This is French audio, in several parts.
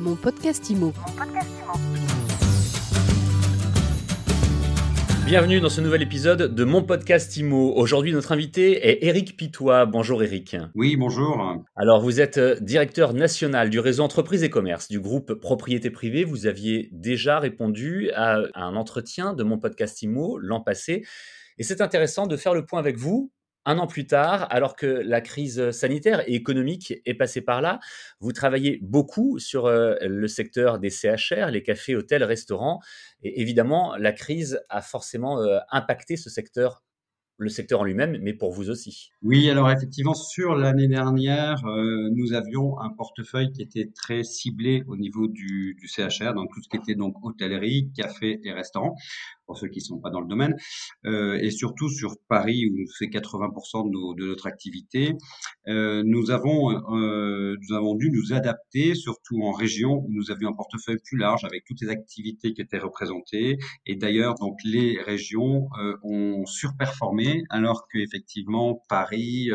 Mon podcast IMO. Bienvenue dans ce nouvel épisode de mon podcast IMO. Aujourd'hui, notre invité est Eric Pitois. Bonjour Eric. Oui, bonjour. Alors, vous êtes euh, directeur national du réseau entreprise et commerce du groupe Propriété privée. Vous aviez déjà répondu à un entretien de mon podcast IMO l'an passé. Et c'est intéressant de faire le point avec vous un an plus tard, alors que la crise sanitaire et économique est passée par là, vous travaillez beaucoup sur euh, le secteur des CHR, les cafés, hôtels, restaurants. Et évidemment, la crise a forcément euh, impacté ce secteur le secteur en lui-même, mais pour vous aussi. Oui, alors effectivement, sur l'année dernière, euh, nous avions un portefeuille qui était très ciblé au niveau du, du CHR, donc tout ce qui était donc hôtellerie, café et restaurant pour ceux qui ne sont pas dans le domaine, euh, et surtout sur Paris où c'est 80% de, notre activité. Euh, nous avons euh, nous avons dû nous adapter, surtout en région où nous avions un portefeuille plus large avec toutes les activités qui étaient représentées. Et d'ailleurs, donc les régions ont surperformé, alors qu'effectivement Paris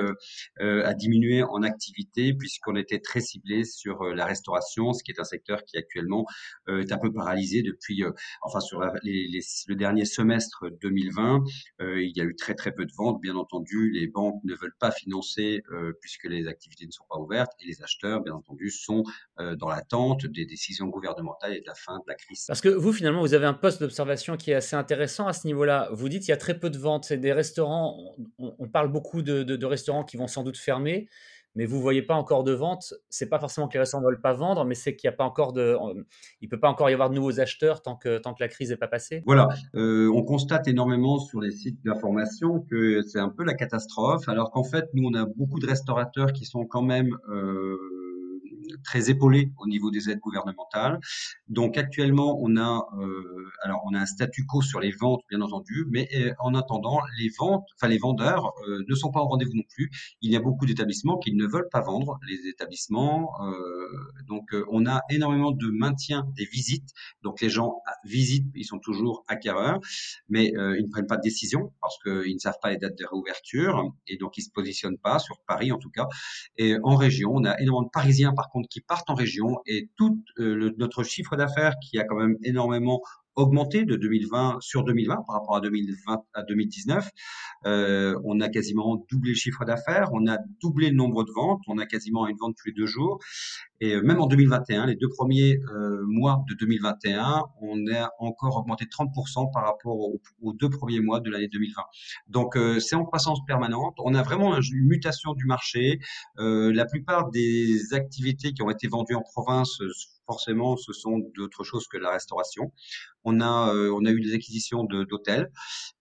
a diminué en activité puisqu'on était très ciblé sur la restauration, ce qui est un secteur qui actuellement est un peu paralysé depuis, enfin sur les, les, le dernier semestre 2020, euh, il y a eu très très peu de ventes. Bien entendu, les banques ne veulent pas financer euh, puisque les activités ne sont pas ouvertes et les acheteurs, bien entendu, sont euh, dans l'attente des décisions gouvernementales et de la fin de la crise. Parce que vous, finalement, vous avez un poste d'observation qui est assez intéressant à ce niveau-là. Vous dites qu'il y a très peu de ventes. Des restaurants, on, parle beaucoup de restaurants qui vont sans doute fermer mais vous voyez pas encore de vente. C'est pas forcément que les restaurants ne veulent pas vendre, mais c'est qu'il n'y de, peut pas encore y avoir de nouveaux acheteurs tant que tant que la crise n'est pas passée. Voilà, euh, on constate énormément sur les sites d'information que c'est un peu la catastrophe, alors qu'en fait nous on a beaucoup de restaurateurs qui sont quand même euh, très épaulé au niveau des aides gouvernementales. Donc actuellement, on a euh, alors on a un statu quo sur les ventes, bien entendu, mais euh, en attendant, les ventes, enfin les vendeurs euh, ne sont pas au rendez-vous non plus. Il y a beaucoup d'établissements qui ne veulent pas vendre. Les établissements, donc on a énormément de maintien des visites. Donc les gens visitent, ils sont toujours acquéreurs, mais ils ne prennent pas de décision parce qu'ils ne savent pas les dates de réouverture et donc ils se positionnent pas sur Paris en tout cas. Et en région, on a énormément de Parisiens par contre qui partent en région et tout euh, notre chiffre d'affaires qui a quand même énormément augmenté de 2020 sur 2020 par rapport à 2020 à 2019. Euh, on a quasiment doublé le chiffre d'affaires, on a doublé le nombre de ventes, on a quasiment une vente tous les deux jours. Et euh, même en 2021, les deux premiers euh, mois de 2021, on a encore augmenté de 30% par rapport aux, deux premiers mois de l'année 2020. Donc c'est en croissance permanente. On a vraiment une mutation du marché. La plupart des activités qui ont été vendues en province forcément, ce sont d'autres choses que la restauration. On a, euh, on a eu des acquisitions d'hôtels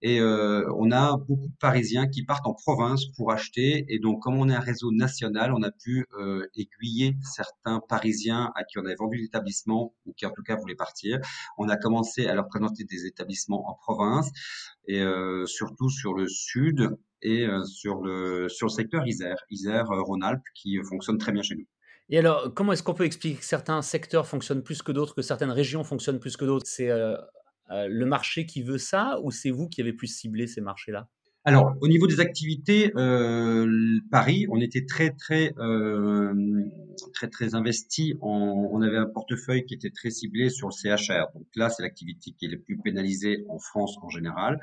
et euh, on a beaucoup de Parisiens qui partent en province pour acheter. Et donc, comme on est un réseau national, on a pu euh, aiguiller certains Parisiens à qui on avait vendu l'établissement ou qui en tout cas voulaient partir. On a commencé à leur présenter des établissements en province et euh, surtout sur le sud et euh, sur le sur le secteur Isère, Isère Rhône-Alpes qui fonctionne très bien chez nous. Et alors, comment est-ce qu'on peut expliquer que certains secteurs fonctionnent plus que d'autres, que certaines régions fonctionnent plus que d'autres? C'est euh, euh, le marché qui veut ça ou c'est vous qui avez plus ciblé ces marchés-là? Alors, au niveau des activités, euh, Paris, on était très très euh, très très investi. On avait un portefeuille qui était très ciblé sur le CHR. Donc là, c'est l'activité qui est la plus pénalisée en France en général.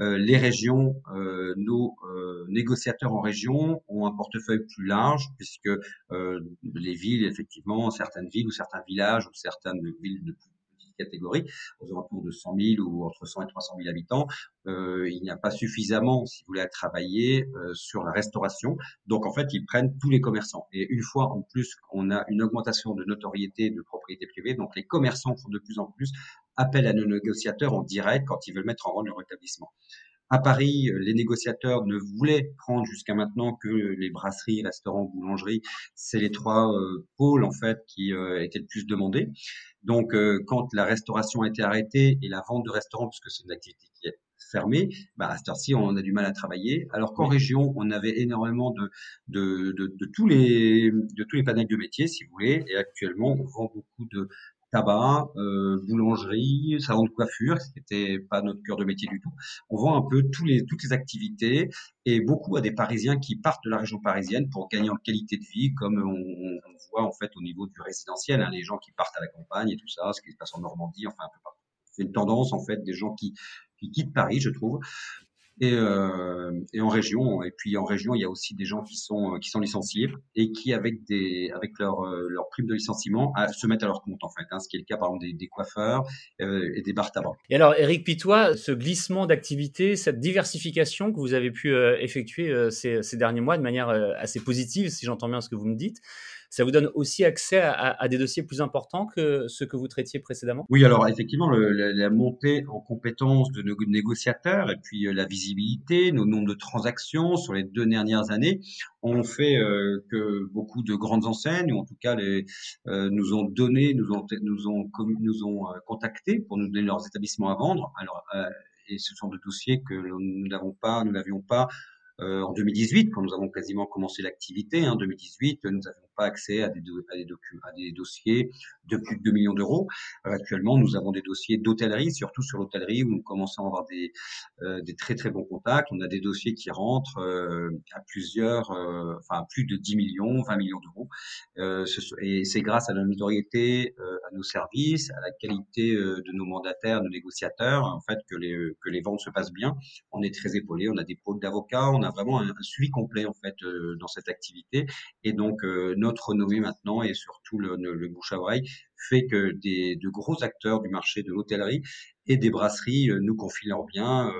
Euh, les régions, euh, nos euh, négociateurs en région ont un portefeuille plus large puisque euh, les villes, effectivement, certaines villes ou certains villages ou certaines villes de plus catégorie, aux alentours de 100 000 ou entre 100 et 300 000 habitants, euh, il n'y a pas suffisamment, si vous voulez, à travailler euh, sur la restauration. Donc, en fait, ils prennent tous les commerçants. Et une fois en plus qu'on a une augmentation de notoriété de propriété privée, donc les commerçants font de plus en plus appel à nos négociateurs en direct quand ils veulent mettre en vente leur établissement. À Paris, les négociateurs ne voulaient prendre jusqu'à maintenant que les brasseries, restaurants, boulangeries. C'est les trois euh, pôles en fait qui euh, étaient le plus demandés. Donc, euh, quand la restauration a été arrêtée et la vente de restaurants, puisque c'est une activité qui est fermée, bah, à cette heure-ci, on a du mal à travailler. Alors qu'en région, on avait énormément de, de, de, de, tous les, de tous les panels de métiers, si vous voulez. Et actuellement, on vend beaucoup de tabac, euh, boulangerie, salon de coiffure, ce qui n'était pas notre cœur de métier du tout. On vend un peu tous les, toutes les activités et beaucoup à des Parisiens qui partent de la région parisienne pour gagner en qualité de vie, comme on, on voit en fait au niveau du résidentiel, hein, les gens qui partent à la campagne et tout ça, ce qui se passe en Normandie, enfin un peu partout. C'est une tendance en fait des gens qui, qui quittent Paris, je trouve, et, euh, et, en région. Et puis en région, il y a aussi des gens qui sont qui sont licenciés et qui avec des avec leur euh, leur prime de licenciement à, se mettent à leur compte en fait. Hein, ce qui est le cas par exemple des, des coiffeurs euh, et des bar tabac. Et alors, Eric Pitois, ce glissement d'activité, cette diversification que vous avez pu euh, effectuer euh, ces, ces, derniers mois de manière assez positive, si j'entends bien ce que vous me dites ça vous donne aussi accès à, des dossiers plus importants que ceux que vous traitiez précédemment? Oui, alors effectivement, la, montée en compétences de nos négociateurs et puis euh, la visibilité, nos nombres de transactions sur les deux dernières années ont fait euh, que beaucoup de grandes enseignes, ou en tout cas euh, nous ont donné, nous ont, nous ont, nous ont contactés pour nous donner leurs établissements à vendre. Alors, et ce sont des dossiers que nous n'avions pas en 2018, quand nous avons quasiment commencé l'activité, en hein, 2018, nous n'avions accès à des, des, à des dossiers de plus de 2 millions d'euros. Euh, actuellement, nous avons des dossiers d'hôtellerie, surtout sur l'hôtellerie, où nous commençons à avoir des, euh, très très bons contacts. On a des dossiers qui rentrent euh, à plusieurs, enfin plus de 10 millions, 20 millions d'euros. Et c'est grâce à la notoriété, à nos services, à la qualité de nos mandataires, nos négociateurs, en fait, que les, que les ventes se passent bien. On est très épaulé, on a des pôles d'avocats, on a vraiment un, un, suivi complet en fait dans cette activité. Et donc notre renommée maintenant et surtout le, bouche à oreille fait que des, de gros acteurs du marché de l'hôtellerie et des brasseries nous confient leurs biens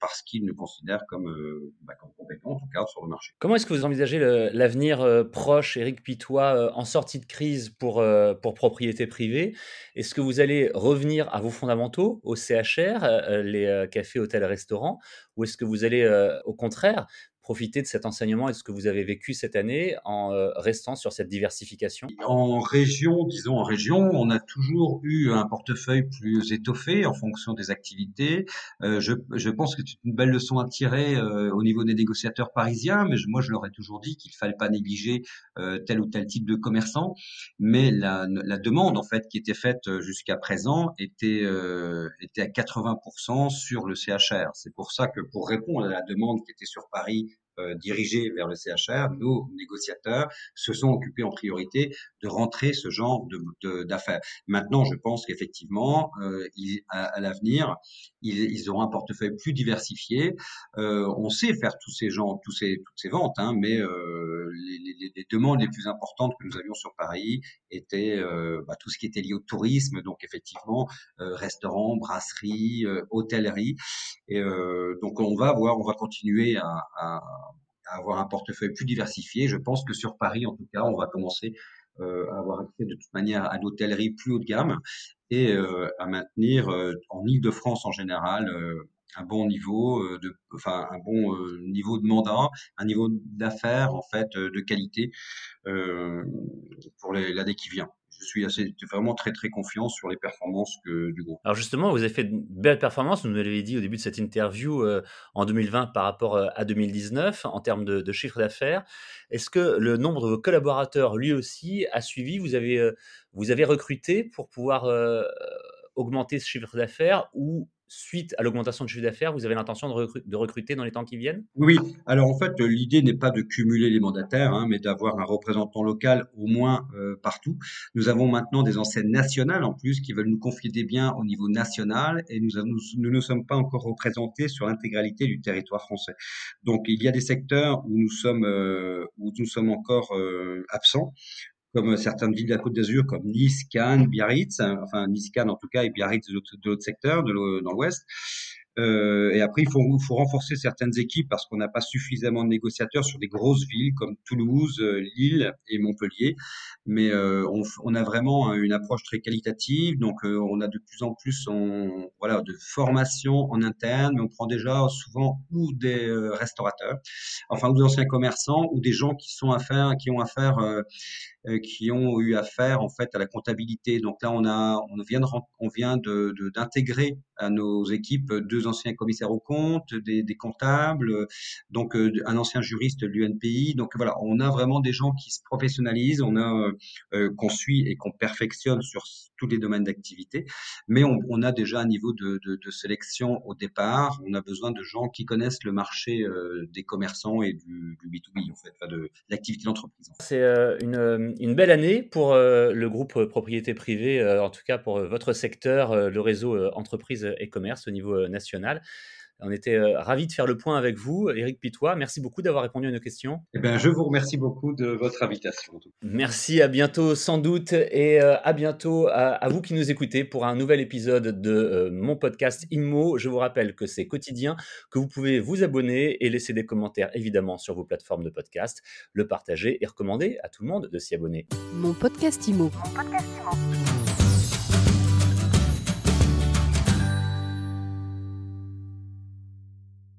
parce qu'ils nous considèrent comme, euh, bah, compétents, sur le marché. Comment est-ce que vous envisagez l'avenir euh, proche, Éric Pitois, euh, en sortie de crise pour, pour propriété privée? Est-ce que vous allez revenir à vos fondamentaux, au CHR, les cafés, hôtels, restaurants, ou est-ce que vous allez, au contraire, profiter de cet enseignement et de ce que vous avez vécu cette année en euh, restant sur cette diversification? En région, disons en région, on a toujours eu un portefeuille plus étoffé en fonction des activités. Euh, je, je, pense que c'est une belle leçon à tirer euh, au niveau des négociateurs parisiens, mais je, moi je leur ai toujours dit qu'il fallait pas négliger euh, tel ou tel type de commerçant, mais la, la demande en fait qui était faite jusqu'à présent était euh, était à 80% sur le CHR. C'est pour ça que pour répondre à la demande qui était sur Paris euh, dirigés vers le CHR, nos négociateurs se sont occupés en priorité de rentrer ce genre d'affaires. De, Maintenant, je pense qu'effectivement, euh, à, l'avenir, ils, ils, auront un portefeuille plus diversifié. Euh, on sait faire tous ces gens, tous ces, toutes ces ventes, hein, mais euh, les, demandes les plus importantes que nous avions sur Paris étaient euh, bah, tout ce qui était lié au tourisme, donc effectivement euh, restaurants, brasseries, hôtellerie. Et donc on va voir, on va continuer à, avoir un portefeuille plus diversifié. Je pense que sur Paris, en tout cas, on va commencer euh, à avoir accès de toute manière à l'hôtellerie plus haut de gamme et euh, à maintenir euh, en Ile-de-France en général euh, un bon niveau euh, de, enfin un bon euh, niveau de mandat, un niveau d'affaires en fait de qualité pour l'année qui vient je suis vraiment très très confiant sur les performances que, du groupe. Alors justement, vous avez fait de belles performances, vous nous l'avez dit au début de cette interview euh, en 2020 par rapport euh, à 2019 en termes de, chiffre d'affaires. Est-ce que le nombre de vos collaborateurs, lui aussi, a suivi? Vous avez, euh, vous avez recruté pour pouvoir euh, augmenter ce chiffre d'affaires ou suite à l'augmentation de chiffre d'affaires, vous avez l'intention de, recru de, recruter dans les temps qui viennent? Oui, alors en fait, l'idée n'est pas de cumuler les mandataires, hein, mais d'avoir un représentant local au moins euh, partout. Nous avons maintenant des enseignes nationales en plus qui veulent nous confier des biens au niveau national et nous nous, nous ne sommes pas encore représentés sur l'intégralité du territoire français. Donc il y a des secteurs où nous sommes, euh, où nous sommes encore euh, absents comme certaines villes de la Côte d'Azur, comme Nice, Cannes, Biarritz, enfin Nice, Cannes en tout cas, et Biarritz de l'autre secteur, de dans l'ouest. Euh, et après, il faut, faut renforcer certaines équipes parce qu'on n'a pas suffisamment de négociateurs sur des grosses villes comme Toulouse, euh, Lille et Montpellier. Mais euh, on, on, a vraiment une approche très qualitative. Donc, euh, on a de plus en plus on, voilà, de formation en interne, mais on prend déjà souvent ou des euh, restaurateurs, enfin, ou des anciens commerçants, ou des gens qui sont affaire, qui ont affaire qui ont eu affaire en fait à la comptabilité. Donc là, on a, on vient de, on vient d'intégrer à nos équipes deux anciens commissaires aux comptes, des, comptables, donc un ancien juriste de l'UNPI. Donc voilà, on a vraiment des gens qui se professionnalisent, on a qu'on suit et qu'on perfectionne sur tous les domaines d'activité, mais on, a déjà un niveau de, sélection au départ. On a besoin de gens qui connaissent le marché des commerçants et du, du B2B en fait, de l'activité d'entreprise. C'est une, une, belle année pour le groupe propriété privée, en tout cas pour votre secteur, le réseau entreprise et commerce au niveau national. On était euh, ravis de faire le point avec vous. Éric Pitois, merci beaucoup d'avoir répondu à nos questions. Eh bien, je vous remercie beaucoup de votre invitation. Merci, à bientôt sans doute et euh, à bientôt à, vous qui nous écoutez pour un nouvel épisode de euh, mon podcast IMO. Je vous rappelle que c'est quotidien, que vous pouvez vous abonner et laisser des commentaires évidemment sur vos plateformes de podcast, le partager et recommander à tout le monde de s'y abonner. Mon podcast IMO. Mon podcast IMO.